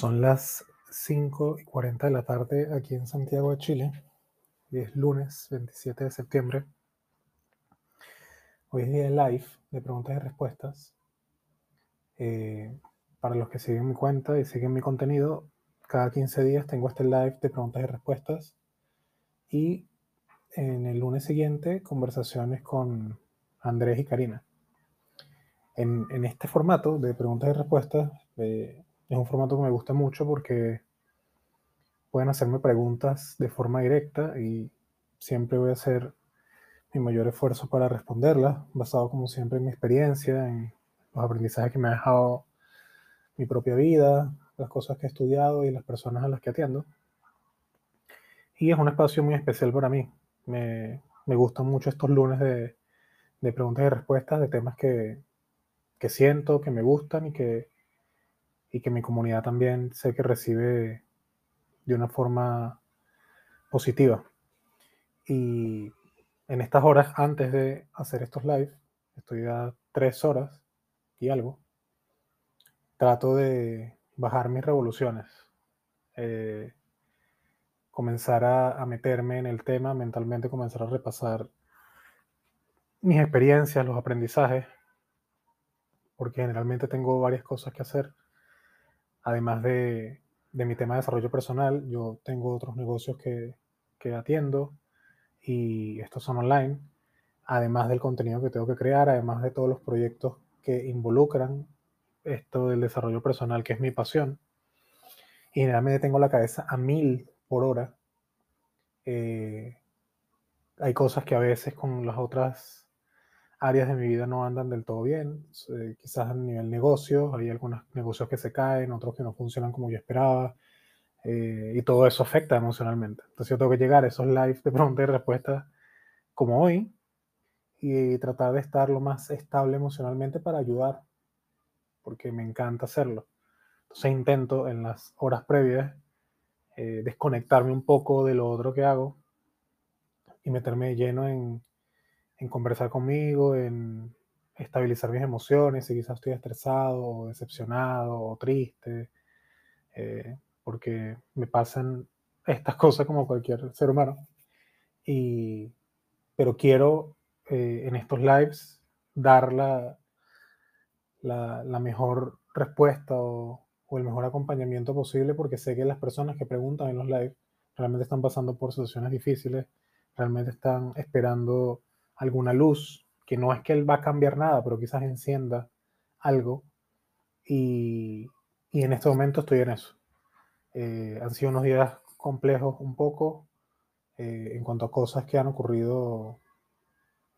Son las 5 y 40 de la tarde aquí en Santiago de Chile. y es lunes 27 de septiembre. Hoy es día de live de preguntas y respuestas. Eh, para los que siguen mi cuenta y siguen mi contenido, cada 15 días tengo este live de preguntas y respuestas. Y en el lunes siguiente, conversaciones con Andrés y Karina. En, en este formato de preguntas y respuestas, eh, es un formato que me gusta mucho porque pueden hacerme preguntas de forma directa y siempre voy a hacer mi mayor esfuerzo para responderlas, basado como siempre en mi experiencia, en los aprendizajes que me ha dejado mi propia vida, las cosas que he estudiado y las personas a las que atiendo. Y es un espacio muy especial para mí. Me, me gustan mucho estos lunes de, de, preguntas y respuestas de temas que, que siento, que me gustan y que y que mi comunidad también sé que recibe de una forma positiva. Y en estas horas antes de hacer estos live, estoy a tres horas y algo, trato de bajar mis revoluciones, eh, comenzar a, a meterme en el tema mentalmente, comenzar a repasar mis experiencias, los aprendizajes, porque generalmente tengo varias cosas que hacer además de, mi tema de desarrollo personal, yo tengo otros negocios que, atiendo y estos son online, además del contenido que tengo que crear, además de todos los proyectos que involucran esto del desarrollo personal, que es mi pasión. Y generalmente tengo la cabeza a mil por hora. Eh, hay cosas que a veces con las otras áreas de mi vida no andan del todo bien. Eh, quizás a nivel negocio, hay algunos negocios que se caen, otros que no funcionan como yo esperaba. Eh, y todo eso afecta emocionalmente. Entonces yo tengo que llegar a esos lives de preguntas y respuestas como hoy y tratar de estar lo más estable emocionalmente para ayudar, porque me encanta hacerlo. Entonces intento en las horas previas eh, desconectarme un poco de lo otro que hago y meterme lleno en, en conversar conmigo, en estabilizar mis emociones, si quizás estoy estresado o decepcionado o triste, eh, porque me pasan estas cosas como cualquier ser humano. Y, pero quiero eh, en estos lives dar la, la, mejor respuesta o, o, el mejor acompañamiento posible porque sé que las personas que preguntan en los lives realmente están pasando por situaciones difíciles, realmente están esperando alguna luz, que no es que él va a cambiar nada, pero quizás encienda algo. Y, y en este momento estoy en eso. Eh, han sido unos días complejos un poco eh, en cuanto a cosas que han ocurrido,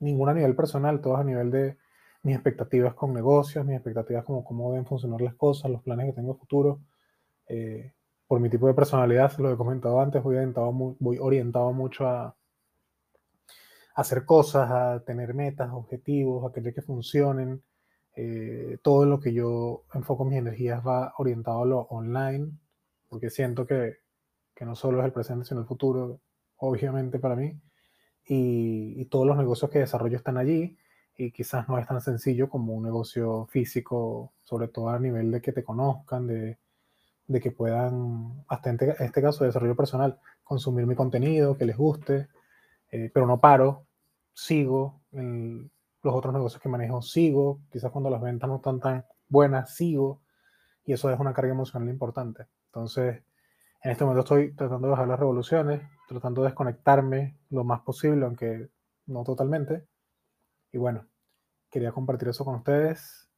ninguna a nivel personal, todas a nivel de mis expectativas con negocios, mis expectativas como cómo deben funcionar las cosas, los planes que tengo futuro. Eh, por mi tipo de personalidad, lo he comentado antes, voy orientado, voy orientado mucho a, hacer cosas, tener metas, objetivos, a que funcionen. Eh, todo lo que yo enfoco mis energías va orientado a lo online, porque siento que, que, no solo es el presente, sino el futuro, obviamente para mí. Y, y, todos los negocios que desarrollo están allí y quizás no es tan sencillo como un negocio físico, sobre todo a nivel de que te conozcan, de, de que puedan, hasta en este caso de desarrollo personal, consumir mi contenido, que les guste. Eh, pero no paro, sigo los otros negocios que manejo, sigo, quizás cuando las ventas no están tan buenas, sigo, y eso es una carga emocional importante. Entonces, en este momento estoy tratando de bajar las revoluciones, tratando de desconectarme lo más posible, aunque no totalmente. Y bueno, quería compartir eso con ustedes.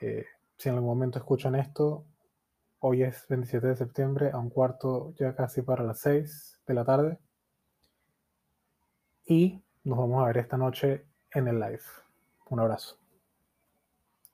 Eh, si en algún momento escuchan esto, hoy es 27 de septiembre, a un cuarto ya casi para las 6 de la tarde. Y nos vamos a ver esta noche en el live. Un abrazo.